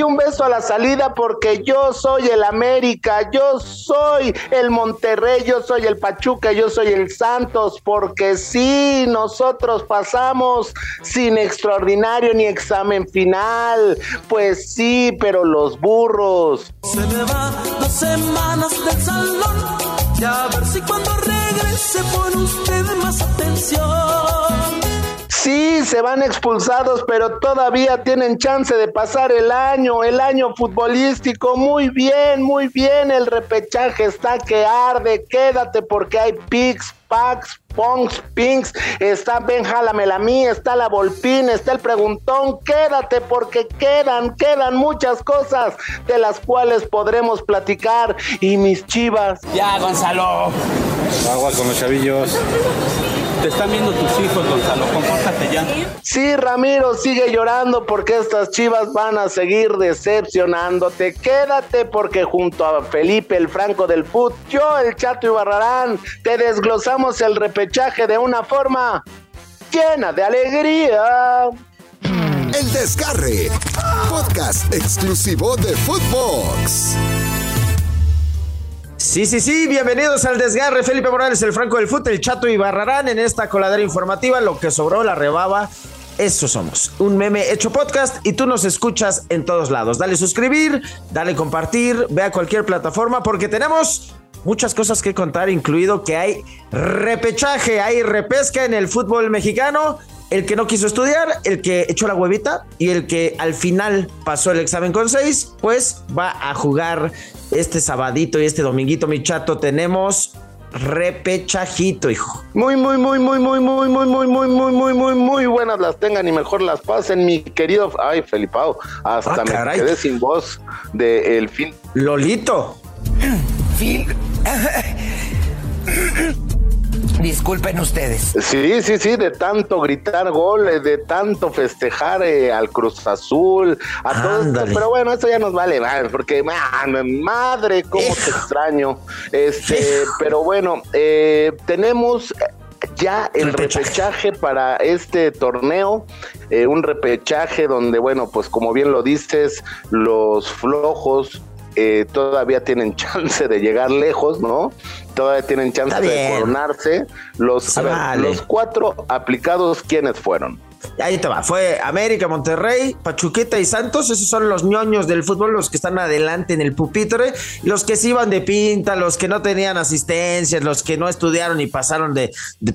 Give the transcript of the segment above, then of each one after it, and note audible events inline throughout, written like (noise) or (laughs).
un beso a la salida porque yo soy el América, yo soy el Monterrey, yo soy el Pachuca, yo soy el Santos, porque sí, nosotros pasamos sin extraordinario ni examen final. Pues sí, pero los burros. Se me va dos semanas del salón. Ya a ver si cuando regrese pone usted más atención. Sí, se van expulsados, pero todavía tienen chance de pasar el año, el año futbolístico. Muy bien, muy bien. El repechaje está que arde. Quédate porque hay pics, packs, pongs, pinks. Está Ben la mí, está la Volpín, está el Preguntón. Quédate porque quedan, quedan muchas cosas de las cuales podremos platicar. Y mis chivas. Ya, Gonzalo. Agua con los chavillos. Te están viendo tus hijos, Gonzalo. Compórtate ya. Sí, Ramiro, sigue llorando porque estas chivas van a seguir decepcionándote. Quédate porque junto a Felipe el Franco del Fut, yo, el Chato y Barrarán, te desglosamos el repechaje de una forma llena de alegría. El Desgarre, podcast exclusivo de Footbox. Sí, sí, sí, bienvenidos al desgarre. Felipe Morales, el Franco del Fut, el Chato y Barrarán en esta coladera informativa. Lo que sobró, la rebaba. Eso somos, un meme hecho podcast y tú nos escuchas en todos lados. Dale suscribir, dale compartir, ve a cualquier plataforma porque tenemos muchas cosas que contar, incluido que hay repechaje, hay repesca en el fútbol mexicano. El que no quiso estudiar, el que echó la huevita y el que al final pasó el examen con seis, pues va a jugar este sabadito y este dominguito, mi chato, tenemos repechajito, hijo. Muy, muy, muy, muy, muy, muy, muy, muy, muy, muy, muy, muy, muy buenas las tengan y mejor las pasen, mi querido. Ay, Felipao, hasta me quedé sin voz de el fin. Lolito. Fin. Disculpen ustedes. Sí, sí, sí, de tanto gritar goles, de tanto festejar eh, al Cruz Azul, a todo esto. Pero bueno, eso ya nos vale, porque madre, cómo te extraño. Este, pero bueno, eh, tenemos ya el repechaje. para este torneo, eh, un repechaje donde, bueno, pues como bien lo dices, los flojos eh, todavía tienen (laughs) chance de llegar lejos, ¿no? Todavía tienen chance de coronarse. Los, los cuatro aplicados, ¿quiénes fueron? Ahí te va, fue América, Monterrey, Pachuqueta y Santos, esos son los ñoños del fútbol, los que están adelante en el pupitre, los que se iban de pinta, los que no tenían asistencias, los que no estudiaron y pasaron de,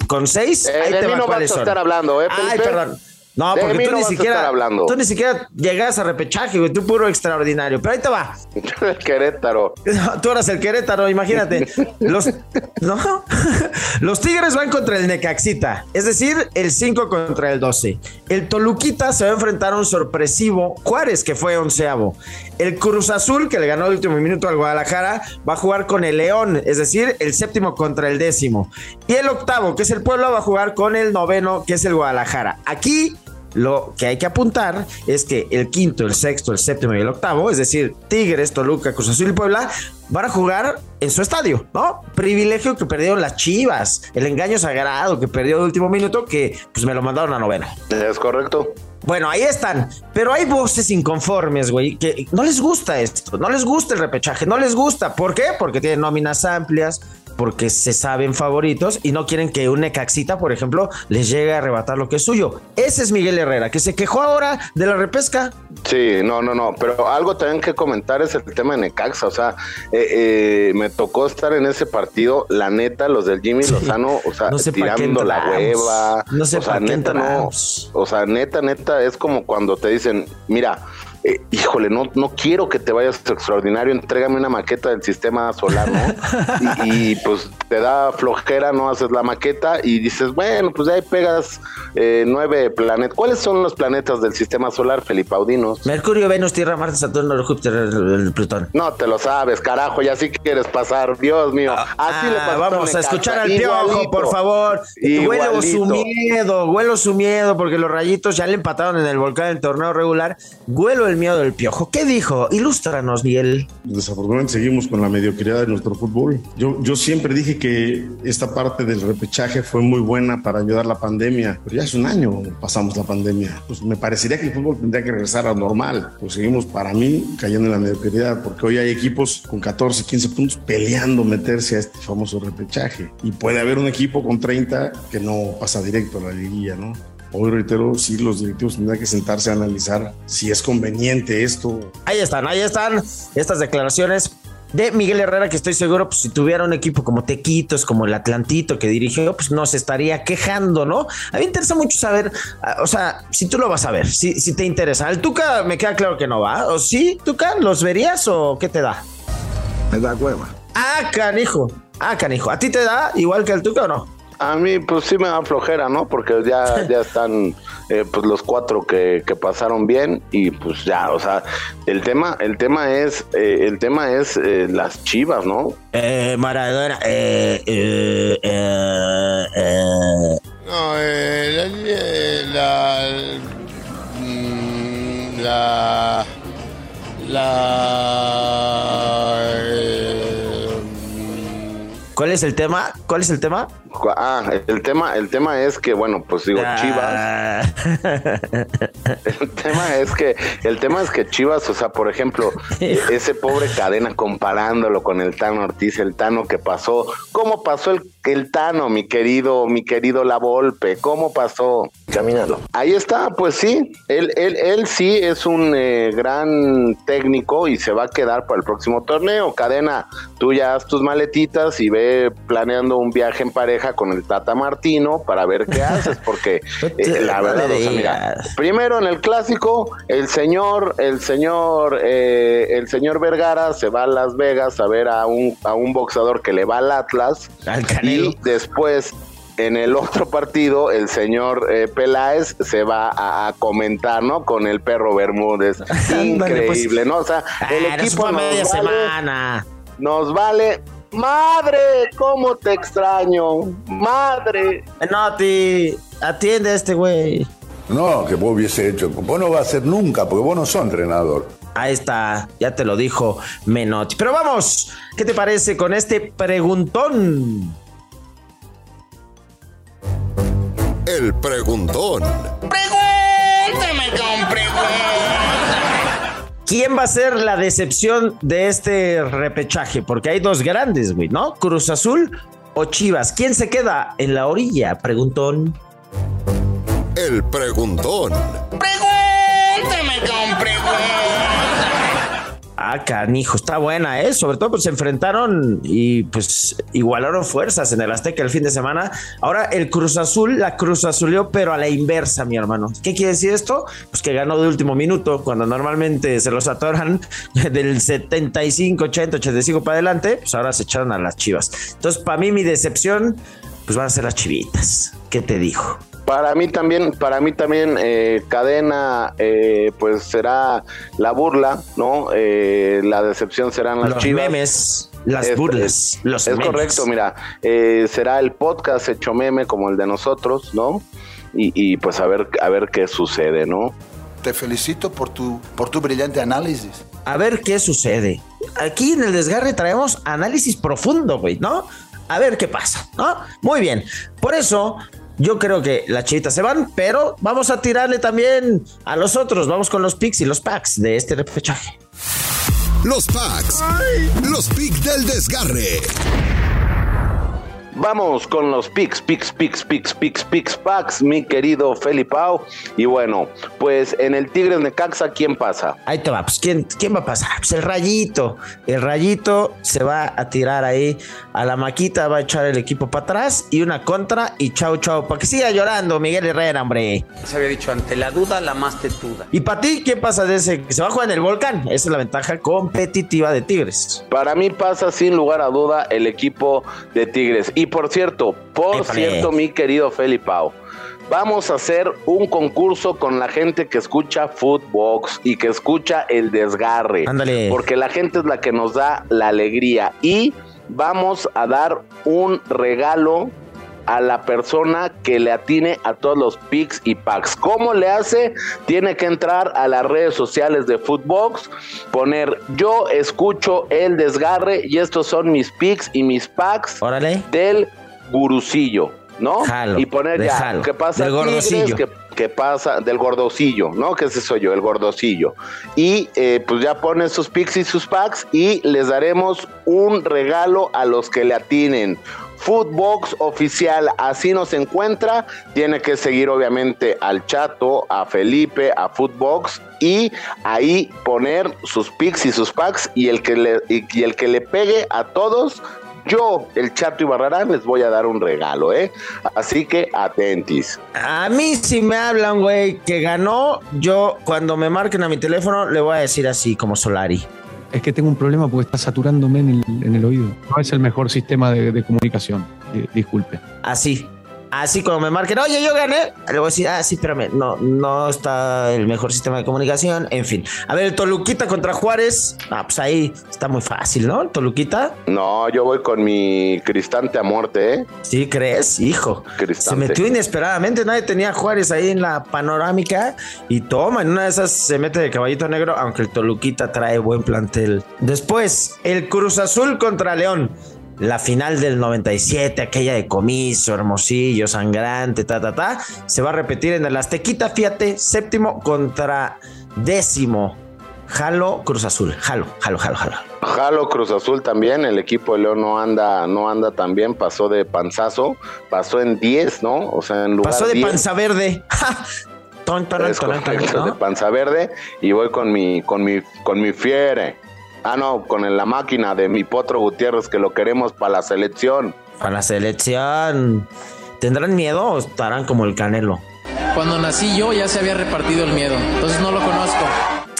con seis. Eh, ahí te va, no vas a estar hablando, ¿eh? Ay, perdón. No, porque tú ni siquiera tú ni siquiera llegas a repechaje, güey, tú puro extraordinario. Pero ahí te va. el (laughs) Querétaro. Tú eras el Querétaro, imagínate. (laughs) Los, ¿no? (laughs) Los Tigres van contra el Necaxita, es decir, el 5 contra el 12. El Toluquita se va a enfrentar a un sorpresivo Juárez, que fue onceavo. El Cruz Azul, que le ganó el último minuto al Guadalajara, va a jugar con el León, es decir, el séptimo contra el décimo. Y el octavo, que es el Pueblo, va a jugar con el noveno, que es el Guadalajara. Aquí lo que hay que apuntar es que el quinto, el sexto, el séptimo y el octavo, es decir, Tigres, Toluca, Cruz Azul y Puebla, van a jugar en su estadio, ¿no? Privilegio que perdieron las Chivas, el engaño sagrado que perdió el último minuto, que pues me lo mandaron a novena. Es correcto. Bueno, ahí están. Pero hay voces inconformes, güey, que no les gusta esto, no les gusta el repechaje, no les gusta. ¿Por qué? Porque tienen nóminas amplias, porque se saben favoritos y no quieren que un Necaxita, por ejemplo, les llegue a arrebatar lo que es suyo. Ese es Miguel Herrera, que se quejó ahora de la repesca. Sí, no, no, no, pero algo también que comentar es el tema de Necaxa, o sea, eh, eh, me tocó estar en ese partido, la neta, los del Jimmy Lozano, o sea, tirando la hueva, no sé o sea, neta, no, o sea, neta, neta, es como cuando te dicen, mira, eh, híjole, no, no quiero que te vayas extraordinario, entrégame una maqueta del sistema solar, ¿no? (laughs) y, pues te da flojera, no haces la maqueta y dices, bueno, pues ahí pegas eh, nueve planetas. ¿Cuáles son los planetas del sistema solar, Felipe Audinos? Mercurio, Venus, Tierra, Marte, Saturno, Júpiter, el, Plutón. No te lo sabes, carajo, y así quieres pasar, Dios mío. Ah, así le ah, Vamos a escuchar al piojo, por favor. Huelo su miedo, huelo su miedo, porque los rayitos ya le empataron en el volcán del torneo regular. Huelo el miedo del piojo. ¿Qué dijo? Ilústranos, Miguel. Desafortunadamente seguimos con la mediocridad de nuestro fútbol. Yo, yo siempre dije que esta parte del repechaje fue muy buena para ayudar la pandemia, pero ya hace un año pasamos la pandemia. Pues me parecería que el fútbol tendría que regresar a normal. Pues seguimos, para mí, cayendo en la mediocridad, porque hoy hay equipos con 14, 15 puntos peleando meterse a este famoso repechaje. Y puede haber un equipo con 30 que no pasa directo a la liguilla, ¿no? Hoy reitero, sí, los directivos tendrán que sentarse a analizar si es conveniente esto. Ahí están, ahí están estas declaraciones de Miguel Herrera, que estoy seguro, pues si tuviera un equipo como Tequitos, como el Atlantito que dirigió, pues no se estaría quejando, ¿no? A mí me interesa mucho saber, ah, o sea, si tú lo vas a ver, si, si te interesa. El Tuca me queda claro que no va, ¿o sí, Tuca? ¿Los verías o qué te da? Me da hueva. Ah, canijo, ah, canijo. ¿A ti te da igual que el Tuca o no? A mí, pues sí me da flojera, ¿no? Porque ya, (laughs) ya están eh, pues los cuatro que, que, pasaron bien y pues ya, o sea, el tema, el tema es, eh, el tema es eh, las chivas, ¿no? Eh, Maradona, eh, eh, eh, eh. No, eh, la, mm, la, la, la eh, ¿Cuál es el tema? ¿Cuál es el tema? Ah, el tema, el tema es que, bueno, pues digo, Chivas. Ah. (laughs) El tema es que, el tema es que Chivas, o sea, por ejemplo, (laughs) ese pobre cadena comparándolo con el Tano Ortiz, el Tano que pasó, ¿cómo pasó el, el Tano, mi querido, mi querido La Volpe? ¿Cómo pasó? Caminando. Ahí está, pues sí, él, él, él sí es un eh, gran técnico y se va a quedar para el próximo torneo. Cadena, tú ya haz tus maletitas y ve planeando un viaje en pareja con el Tata Martino para ver qué (laughs) haces, porque eh, la verdad, o sea, mira, primero en el clásico, el señor, el señor, eh, el señor Vergara se va a Las Vegas a ver a un, a un boxeador que le va al Atlas Al Y después en el otro partido, el señor eh, Peláez se va a, a comentar, ¿no? Con el perro Bermúdez. (laughs) Pues. Increíble, ¿no? O sea, el Ah, equipo nos media vale, semana. nos vale. Madre, cómo te extraño. Madre. Noti, atiende a este güey. No, que vos hubiese hecho. Vos no vas a hacer nunca, porque vos no sos entrenador. Ahí está, ya te lo dijo Menotti. Pero vamos, ¿qué te parece con este preguntón? El preguntón. ¿Quién va a ser la decepción de este repechaje? Porque hay dos grandes, güey, ¿no? Cruz Azul o Chivas. ¿Quién se queda en la orilla? Preguntón. El preguntón. Ah, canijo, está buena, ¿eh? Sobre todo, pues se enfrentaron y pues igualaron fuerzas en el Azteca el fin de semana. Ahora el Cruz Azul, la Cruz Azulió, pero a la inversa, mi hermano. ¿Qué quiere decir esto? Pues que ganó de último minuto, cuando normalmente se los atoran (laughs) del 75, 80, 85 para adelante, pues ahora se echaron a las chivas. Entonces, para mí, mi decepción, pues van a ser las chivitas. ¿Qué te dijo? Para mí también, para mí también, eh, cadena, eh, pues será la burla, ¿no? Eh, la decepción serán las los chivas. memes, las Es- burlas, es- los es memes. correcto, mira, eh, será el podcast hecho meme como el de nosotros, ¿no? Y, y, pues a ver, a ver qué sucede, ¿no? Te felicito por tu, por tu brillante análisis. a ver qué sucede. Aquí en el desgarre traemos análisis profundo, güey, ¿no? A ver qué pasa, ¿no? Muy bien. Por eso, yo creo que las chivitas se van, pero vamos a tirarle también a los otros. Vamos con los picks y los packs de este repechaje. Los packs. Los picks del desgarre. Vamos con los picks, picks, picks, picks, picks, picks, packs, mi querido Felipao. Y bueno, pues en el Tigres Necaxa, ¿quién pasa? Ahí te va, pues ¿quién, quién va a pasar? Pues el rayito. El rayito se va a tirar ahí a la maquita, va a echar el equipo para atrás y una contra y chau, chau. Para que siga llorando Miguel Herrera, hombre. Se había dicho, ante la duda, la más tetuda. Y para ti, ¿quién pasa de ese? Que se va a jugar en el volcán. Esa es la ventaja competitiva de Tigres. Para mí pasa sin lugar a duda el equipo de Tigres. Y por cierto, por cierto, mi querido Felipao, vamos a hacer un concurso con la gente que escucha Footbox y que escucha el desgarre. Ándale. Porque la gente es la que nos da la alegría. Y vamos a dar un regalo a la persona que le atine a todos los picks y packs. ¿Cómo le hace? Tiene que entrar a las redes sociales de Footbox, poner yo escucho el desgarre y estos son mis picks y mis packs del gurucillo, ¿no? y poner ya, ¿qué pasa? Del gordocillo. Que, pasa del gordocillo, ¿no? Que ese soy yo, el gordocillo. Y eh, pues ya ponen sus picks y sus packs y les daremos un regalo a los que le atinen Footbox oficial, así nos encuentra. Tiene que seguir obviamente al Chato, a Felipe, a Footbox y ahí poner sus picks y sus packs y el que le, y el que le pegue a todos yo, el Chato y Barrarán, les voy a dar un regalo, ¿eh? Así que atentis. A mí si me hablan, güey, que ganó, yo cuando me marquen a mi teléfono le voy a decir así como Solari. Es que tengo un problema porque está saturándome en el, oído. No es el mejor sistema de, comunicación. disculpe. Así. Así como me marquen, oye, yo gané, le voy a decir, ah, sí, espérame, no, no está el mejor sistema de comunicación, en fin. A ver, el Toluquita contra Juárez, ah, pues ahí está muy fácil, ¿no? Toluquita. No, yo voy con mi Cristante a muerte, ¿eh? Sí, ¿crees? Hijo. Se metió inesperadamente, nadie tenía Juárez ahí en la panorámica y toma, en una de esas se mete de caballito negro, aunque el Toluquita trae buen plantel. Después, el Cruz Azul contra León la final del 97, aquella de comiso, hermosillo, sangrante, ta, ta, ta, se va a repetir en el Aztequita, fíjate, séptimo contra décimo. Jalo Cruz Azul, jalo, jalo, jalo, jalo. Jalo Cruz Azul también, el equipo de León no anda, no anda tan bien, pasó de panzazo, pasó en 10, ¿no? O sea, en lugar Pasó de panza verde. de panza verde y voy con mi, con mi, con mi fiere. Ah, no, con la máquina de mi Potro Gutiérrez que lo queremos para la selección. Para la selección. ¿Tendrán miedo o estarán como el Canelo? Cuando nací yo ya se había repartido el miedo, entonces no lo conozco.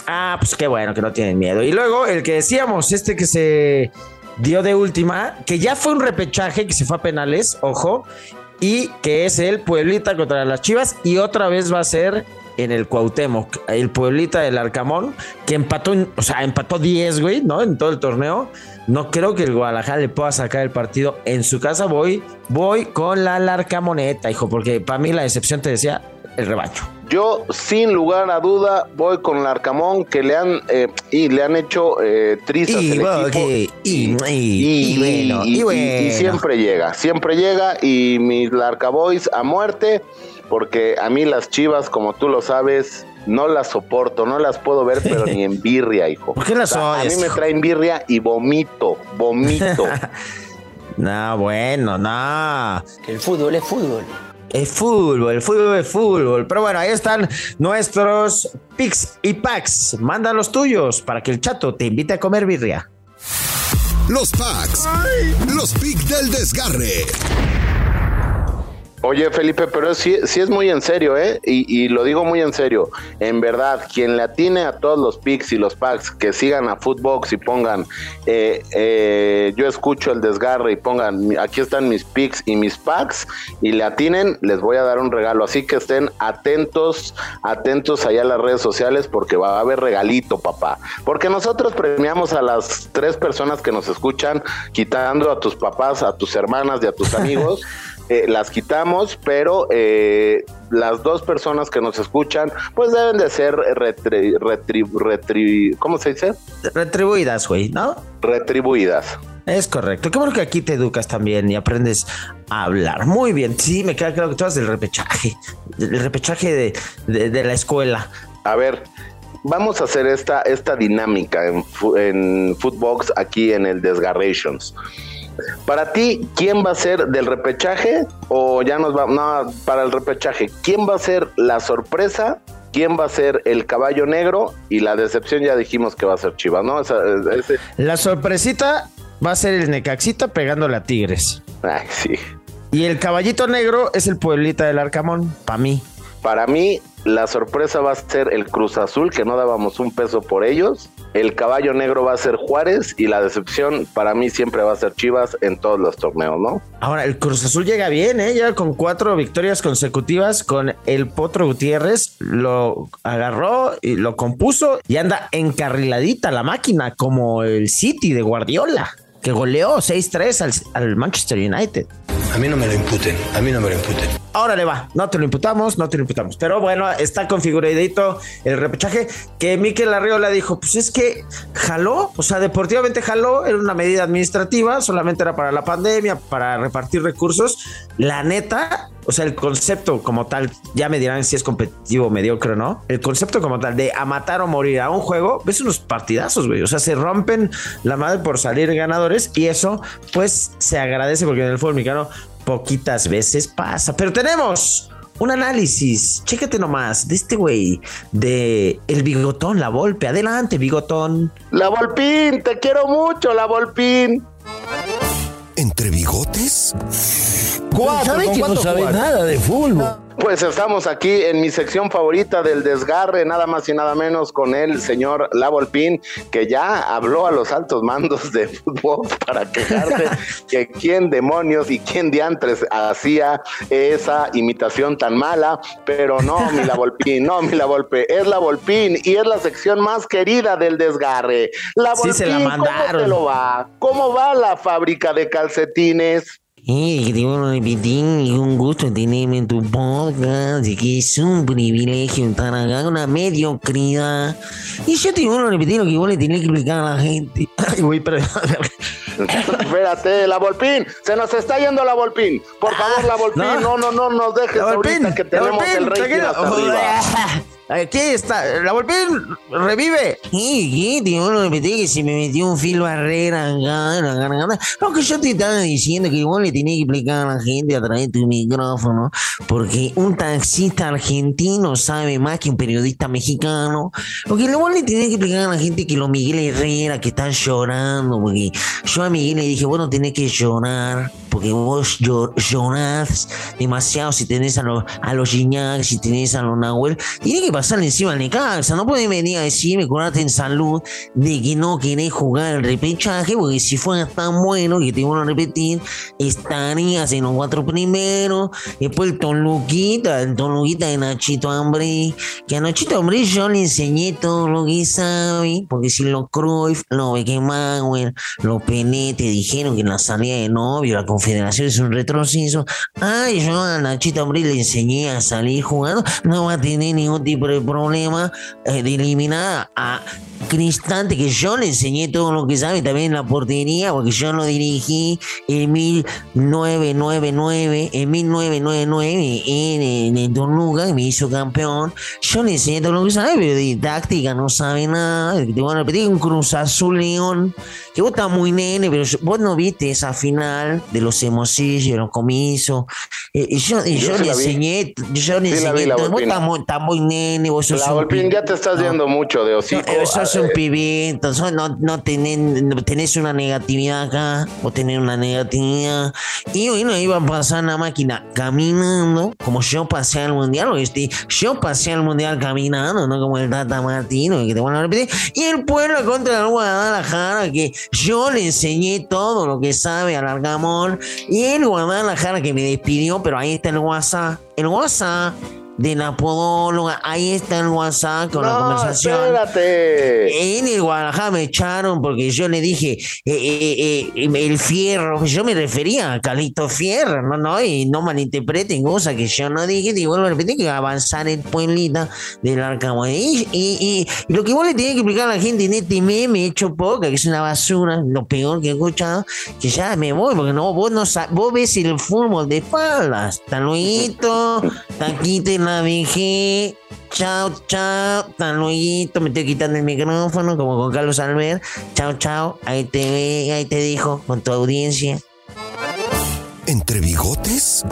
Ah, pues qué bueno que no tienen miedo. Y luego el que decíamos, este que se dio de última, que ya fue un repechaje que se fue a penales, ojo, y que es el Pueblita contra las Chivas y otra vez va a ser en el Cuauhtémoc, el Pueblita del Arcamón, que empató, o sea, empató 10, güey, ¿no? En todo el torneo. No creo que el Guadalajara le pueda sacar el partido en su casa. Voy, voy con la Larcamoneta, hijo, porque para mí la decepción te decía el rebaño. Yo, sin lugar a duda, voy con el Arcamón, que le han eh, y le han hecho eh, trizas y, y, bueno, y, siempre llega, siempre llega y mis Larcaboys a muerte porque a mí las chivas, como tú lo sabes, no las soporto, no las puedo ver, pero (laughs) ni en birria, hijo. ¿Por qué las o A mí me traen birria y vomito, vomito. (laughs) no, bueno, no. Que el fútbol es fútbol. Es fútbol, el fútbol es fútbol. Pero bueno, ahí están nuestros picks y packs. Manda los tuyos para que el chato te invite a comer birria. Los packs. Los picks del desgarre. Oye, Felipe, pero sí, sí es muy en serio, ¿eh? Y, lo digo muy en serio. En verdad, quien le atine a todos los picks y los packs, que sigan a Footbox y pongan, eh, eh, yo escucho el desgarre y pongan, aquí están mis picks y mis packs, y le atinen, les voy a dar un regalo. Así que estén atentos, atentos allá a las redes sociales, porque va a haber regalito, papá. Porque nosotros premiamos a las tres personas que nos escuchan, quitando a tus papás, a tus hermanas y a tus (laughs) amigos. Eh, las quitamos, pero eh, las dos personas que nos escuchan, pues deben de ser retri, retri, ¿cómo se dice? Retribuidas, güey, ¿no? Retribuidas. Es correcto. Qué bueno que aquí te educas también y aprendes a hablar. Muy bien. Sí, me queda claro que tú haces del repechaje. El repechaje de, la escuela. A ver, vamos a hacer esta, esta dinámica en, en Footbox aquí en el Desgarrations. Para ti, ¿quién va a ser del repechaje? O ya nos va, no, para el repechaje, ¿quién va a ser la sorpresa? ¿Quién va a ser el caballo negro? Y la decepción ya dijimos que va a ser Chivas, ¿no? La sorpresita va a ser el Necaxita pegándole a Tigres. Ay, sí. Y el caballito negro es el pueblita del Arcamón, para mí. Para mí, la sorpresa va a ser el Cruz Azul, que no dábamos un peso por ellos. El caballo negro va a ser Juárez y la decepción para mí siempre va a ser Chivas en todos los torneos, ¿no? Ahora, el Cruz Azul llega bien, ¿eh? Ya con cuatro victorias consecutivas con el Potro Gutiérrez. Lo agarró y lo compuso y anda encarriladita la máquina como el City de Guardiola. que goleó 6-3 al, al Manchester United. A mí no me lo imputen, a mí no me lo imputen. Ahora le va, no te lo imputamos, no te lo imputamos. Pero bueno, está configuradito el repechaje que Miquel Arriola dijo, pues es que jaló, o sea, deportivamente jaló, era una medida administrativa, solamente era para la pandemia, para repartir recursos. La neta, o sea, el concepto como tal, ya me dirán si es competitivo, mediocre o no. El concepto como tal de a matar o morir a un juego, ves unos partidazos, güey. O sea, se rompen la madre por salir ganadores y eso, pues, se agradece porque en el fútbol mexicano poquitas veces pasa. Pero tenemos un análisis, chécate nomás, de este güey, de el bigotón, la Volpe. Adelante, bigotón. La Volpín, te quiero mucho, la Volpín. ¿Entre bigotes? ¿Sabe que no sabe nada de fútbol? Pues estamos aquí en mi sección favorita del desgarre, nada más y nada menos con el señor Lavolpín, que ya habló a los altos mandos de fútbol (laughs) para quejarse que quién demonios y quién diantres hacía esa imitación tan mala, pero no, mi Lavolpín, no, mi Lavolpe, es Lavolpín y es la sección más querida del desgarre. Lavolpín, Sí, se la ¿cómo mandaron. te lo va? ¿Cómo va la fábrica de calcetines? Eh, que te vuelvo a repetir, es un gusto tenerme en tu podcast, y que es un privilegio estar acá, una mediocridad. Y yo te vuelvo a repetir lo que vos le tenés que explicar a la gente. (coughs) Ay, güey, pero... (laughs) Espérate, la Volpín, se nos está yendo la Volpín. Por favor, la Volpín, no. no, no, no nos dejes ahorita que tenemos el hasta arriba. (laughs) Aquí está, la Volpín revive. Eh, ¿qué? Te repetir que se me metió un fil barrera acá en la garganta. Lo que yo te estaba diciendo que vos le tenés que explicar a la gente a través de tu micrófono, porque un taxista argentino sabe más que un periodista mexicano. Porque vos le tenés que explicar a la gente que los Miguel Herrera que están llorando, porque yo a Miguel le dije, vos no tenés que llorar, porque vos llor- llorás demasiado si tenés a los, a los Gignac, si tenés a los Nahuel. Tiene que pasarle encima al Necaxa, no puedes venir a decirme, curarte en salud, de que no querés jugar el repechaje, porque si fuera tan bueno, que te vuelvo a repetir, estarías en los cuatro primeros, después el Toluquita, el Toluquita de Nachito Hambre, que a Nachito Hambre yo le enseñé todo lo que sabe, porque si los Cruyff, los Beckenbauer, los Pené te dijeron que en la salida de novio la confederación es un retroceso, ay, yo a Nachito Hambre le enseñé a salir jugando, no va a tener ningún tipo de problema eh, de eliminar a Cristante, que yo le enseñé todo lo que sabe también en la portería, porque yo lo dirigí en 1999, en 1999 en, en, en Toluca, y me hizo campeón. Yo le enseñé todo lo que sabe, pero de táctica no sabe nada. Te voy a repetir, un Cruz Azul León, que vos estás muy nene, pero yo- vos no viste esa final de los emosillos, de los comisos. Eh, y yo, y Yo yo le enseñé, yo le enseñé todo. Vos estás muy, estás muy nene, vos sos La un Volpín, ya te estás yendo mucho de hocico. no, eh, sos un pibito, sos- no, no, tenés, no tenés una negatividad acá, vos tenés una negatividad. Y bueno, iba a pasar la máquina caminando, como yo pasé al mundial, este, yo pasé al mundial caminando, no como el Tata Martino, que te van a repetir. Y el pueblo contra el Guadalajara, que yo le enseñé todo lo que sabe al Argamón. Y el Guadalajara que me despidió, pero ahí está el WhatsApp, el WhatsApp. De la podóloga, ahí está el WhatsApp con la conversación. espérate. En el Guadalajara me echaron porque yo le dije eh, eh, eh, el fierro. Yo me refería a Calito Fierro, no, no, y no malinterpreten cosas que yo no dije. Te vuelvo a repetir que avanzar el pueblita del Arcamón. Y, y, y- y lo que vos le tenés que explicar a la gente en este meme hecho poca, que es una basura, lo peor que he escuchado, que ya me voy, porque no, vos no vos ves el fútbol de espaldas. Hasta luego, taquita en la VG. Chao, chao, hasta luego, me estoy quitando el micrófono como con Carlos Albert. Chao, chao, ahí te ve, ahí te dijo con tu audiencia. ¿Entre bigotes?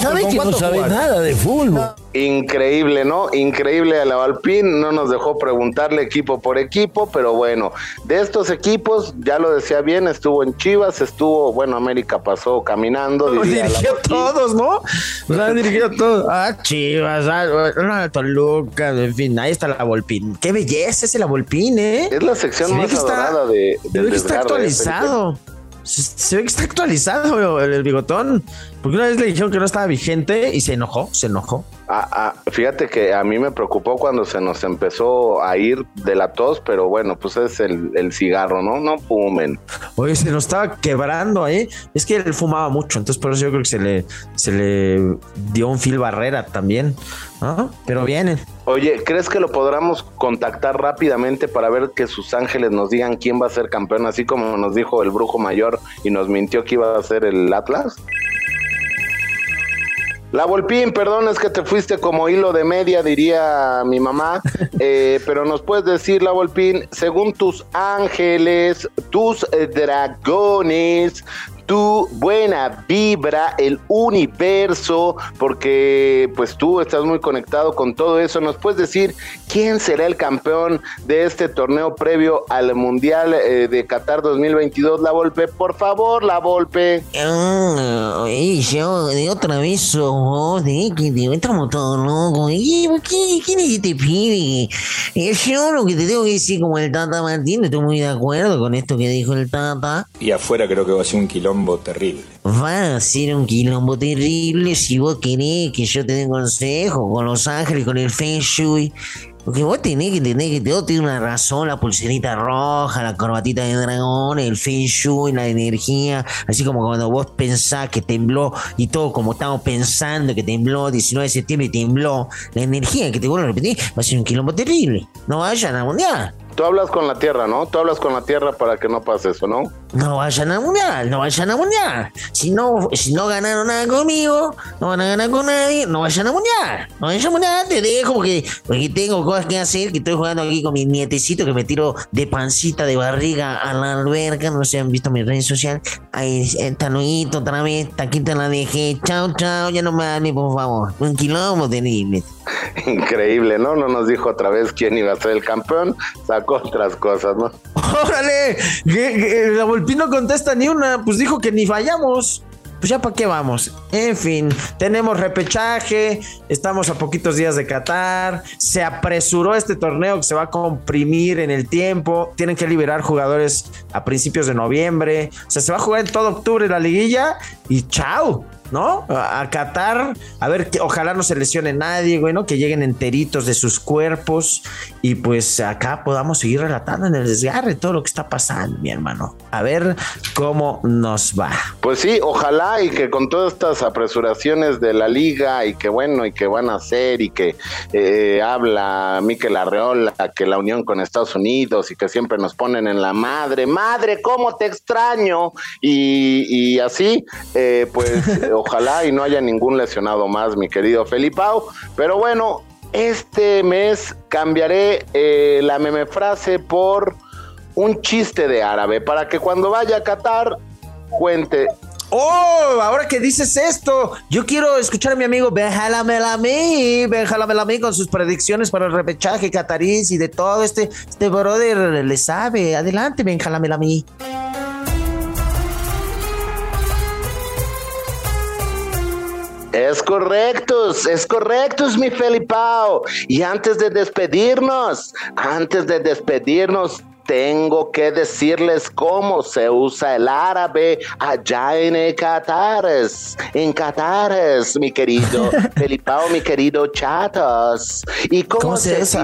¿Sabe que no sabe nada de fútbol? Increíble, ¿no? Increíble a la Valpín, no nos dejó preguntarle equipo por equipo, pero bueno, de estos equipos, ya lo decía bien, estuvo en Chivas, estuvo, bueno, América pasó caminando. Dirigió a todos, ¿no? O sea, dirigió a todos. (laughs) Ah, Chivas, ah, Toluca, en fin, ahí está la Volpín. Qué belleza ese la Volpín, ¿eh? Es la sección más que está- adorada de, ve que está ¿eh, actualizado. Se, se ve que está actualizado el, el bigotón. Porque una vez le dijeron que no estaba vigente y se enojó, se enojó. Ah, ah, fíjate que a mí me preocupó cuando se nos empezó a ir de la tos, pero bueno, pues es el, el cigarro, ¿no? No fumen. Oye, se nos estaba quebrando ahí. Es que él fumaba mucho, entonces por eso yo creo que se le, se le dio un fil barrera también. ¿no? Pero vienen. Oye, ¿crees que lo podamos contactar rápidamente para ver que sus ángeles nos digan quién va a ser campeón, así como nos dijo el brujo mayor y nos mintió que iba a ser el Atlas? La Volpín, perdón, es que te fuiste como hilo de media, diría mi mamá, (laughs) eh, pero nos puedes decir, La Volpín, según tus ángeles, tus dragones, tu buena vibra, el universo, porque pues tú estás muy conectado con todo eso. ¿Nos puedes decir quién será el campeón de este torneo previo al Mundial eh, de Qatar 2022? La Volpe, por favor, la Volpe. Ah, yo de otra vez oh, de que te estamos todos locos. ¿Qué, ¿Quién es que te pide? Eh, yo lo que te tengo que decir como el Tata Martín, estoy muy de acuerdo con esto que dijo el Tata. Y afuera creo que va a ser un quilombo terrible. Va a ser un quilombo terrible si vos querés que yo te dé consejo con Los Ángeles, con el Feng Shui. Porque vos tenés que entender que todo tiene una razón, la pulserita roja, la corbatita de dragón, el feng shui, la energía, así como cuando vos pensás que tembló y todo como estamos pensando que tembló, 19 de septiembre tembló, la energía que te vuelvo a repetir va a ser un quilombo terrible. No vayan a mundial. Tú hablas con la tierra, ¿no? Tú hablas con la tierra para que no pase eso, ¿no? No vayan a mundial, no vayan a mundial. Si no, si no ganaron nada conmigo, no van a ganar con nadie, no vayan a mundial. No vayan a mundial, te dejo porque, porque tengo cosas que hacer, que estoy jugando aquí con mi nietecito que me tiro de pancita, de barriga a la alberca. No sé si han visto mis redes sociales. Ahí está Luito otra vez, taquita la dejé. Chao, chao, ya no me hable, por favor. Un quilombo terrible. Increíble, ¿no? No nos dijo otra vez quién iba a ser el campeón, sacó otras cosas, ¿no? (laughs) ¡Órale! Que La No contesta ni una, pues dijo que ni fallamos. Pues ya para qué vamos. En fin, tenemos repechaje, estamos a poquitos días de Qatar, se apresuró este torneo que se va a comprimir en el tiempo, tienen que liberar jugadores a principios de noviembre, o sea, se va a jugar en todo octubre la liguilla y chao. ¿No? A Qatar, a ver, que ojalá no se lesione nadie, güey, ¿no? Que lleguen enteritos de sus cuerpos y pues acá podamos seguir relatando en el desgarre todo lo que está pasando, mi hermano. A ver cómo nos va. Pues sí, ojalá y que con todas estas apresuraciones de la liga y que bueno, y que van a hacer y que eh, habla Miquel Arreola, que la unión con Estados Unidos y que siempre nos ponen en la madre, madre, cómo te extraño y, y así, eh, pues (laughs) ojalá y no haya ningún lesionado más, mi querido Felipao, pero bueno, este mes cambiaré eh, la meme frase por un chiste de árabe para que cuando vaya a Qatar cuente Oh, ahora que dices esto, yo quiero escuchar a mi amigo Benjalamé, Benjalamé con sus predicciones para el repechaje catarís y de todo este, este brother le sabe. Adelante, Benjalamé. Es correctos, es correctos, mi Felipao. Y antes de despedirnos, antes de despedirnos, tengo que decirles cómo se usa el árabe allá en Catares. En Catares, mi querido (laughs) Felipao, mi querido Chatos. ¿Y cómo, ¿Cómo se dice?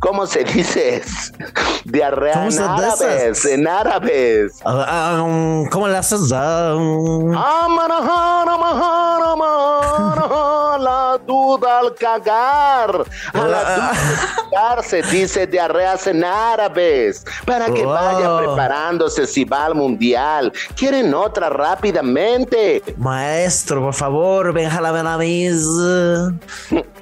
¿Cómo se dice? (laughs) Diarrea ¿Cómo en árabes, en árabes. Ah, um, ¿Cómo le haces? Um, majara, La al cagar. A la cagar se dice diarreas en árabes. Para que vaya Oh. preparándose si va al mundial. ¿Quieren otra rápidamente? Maestro, por favor, Benjalamé.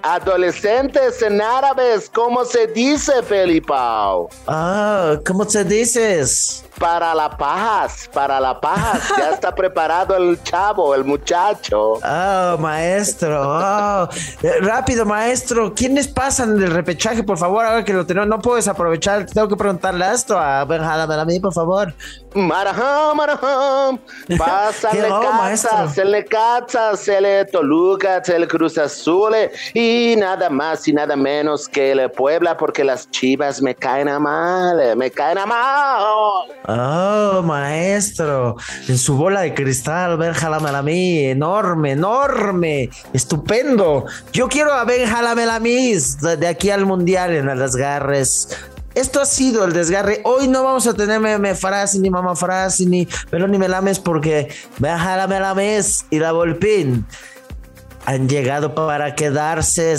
Adolescentes en árabes, ¿cómo se dice, Felipao? Ah, ¿cómo te dices? Para la paz, para la paz. Ya (laughs) está preparado el chavo, el muchacho. Ah, maestro. ah. Eh, rápido, maestro. ¿Quiénes pasan del repechaje, por favor? Ahora que lo tenemos, no puedo desaprovechar. Tengo que preguntarle esto a Benjalamé, por favor. Marajam, marajam. Pasa ¿Qué el hago, Necaxas, el Necaxas, el Toluca, el Cruz Azul y nada más y nada menos que el Puebla porque las chivas me caen a mal, me caen a mal. Oh, maestro, en su bola de cristal, Ben Jalamelami, enorme, enorme, estupendo. Yo quiero a Ben Jalamelami de aquí al mundial en el desgarres. Esto ha sido el desgarre. Hoy no vamos a tener meme frase, ni mamá frase, ni pero ni melames porque Ben Jalamelames y la Volpín han llegado para quedarse.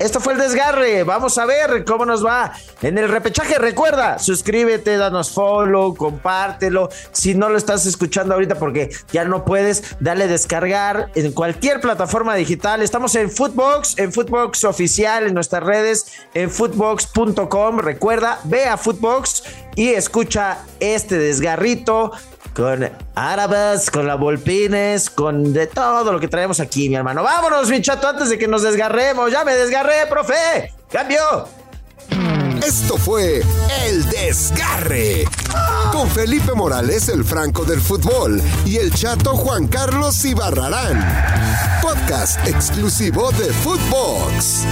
Esto fue el desgarre. Vamos a ver cómo nos va en el repechaje. Recuerda, suscríbete, danos follow, compártelo. Si no lo estás escuchando ahorita porque ya no puedes, dale descargar en cualquier plataforma digital. Estamos en Footbox, en Footbox oficial, en nuestras redes, en footbox.com. Recuerda, ve a Footbox y escucha este desgarrito con árabes, con la Volpines, con de todo lo que traemos aquí, mi hermano. Vámonos, mi chato, antes de que nos desgarremos. Ya me desgarré, profe. Cambio. Esto fue El Desgarre. Con Felipe Morales, el Franco del Fútbol, y el chato Juan Carlos Ibarrarán. Podcast exclusivo de Footbox.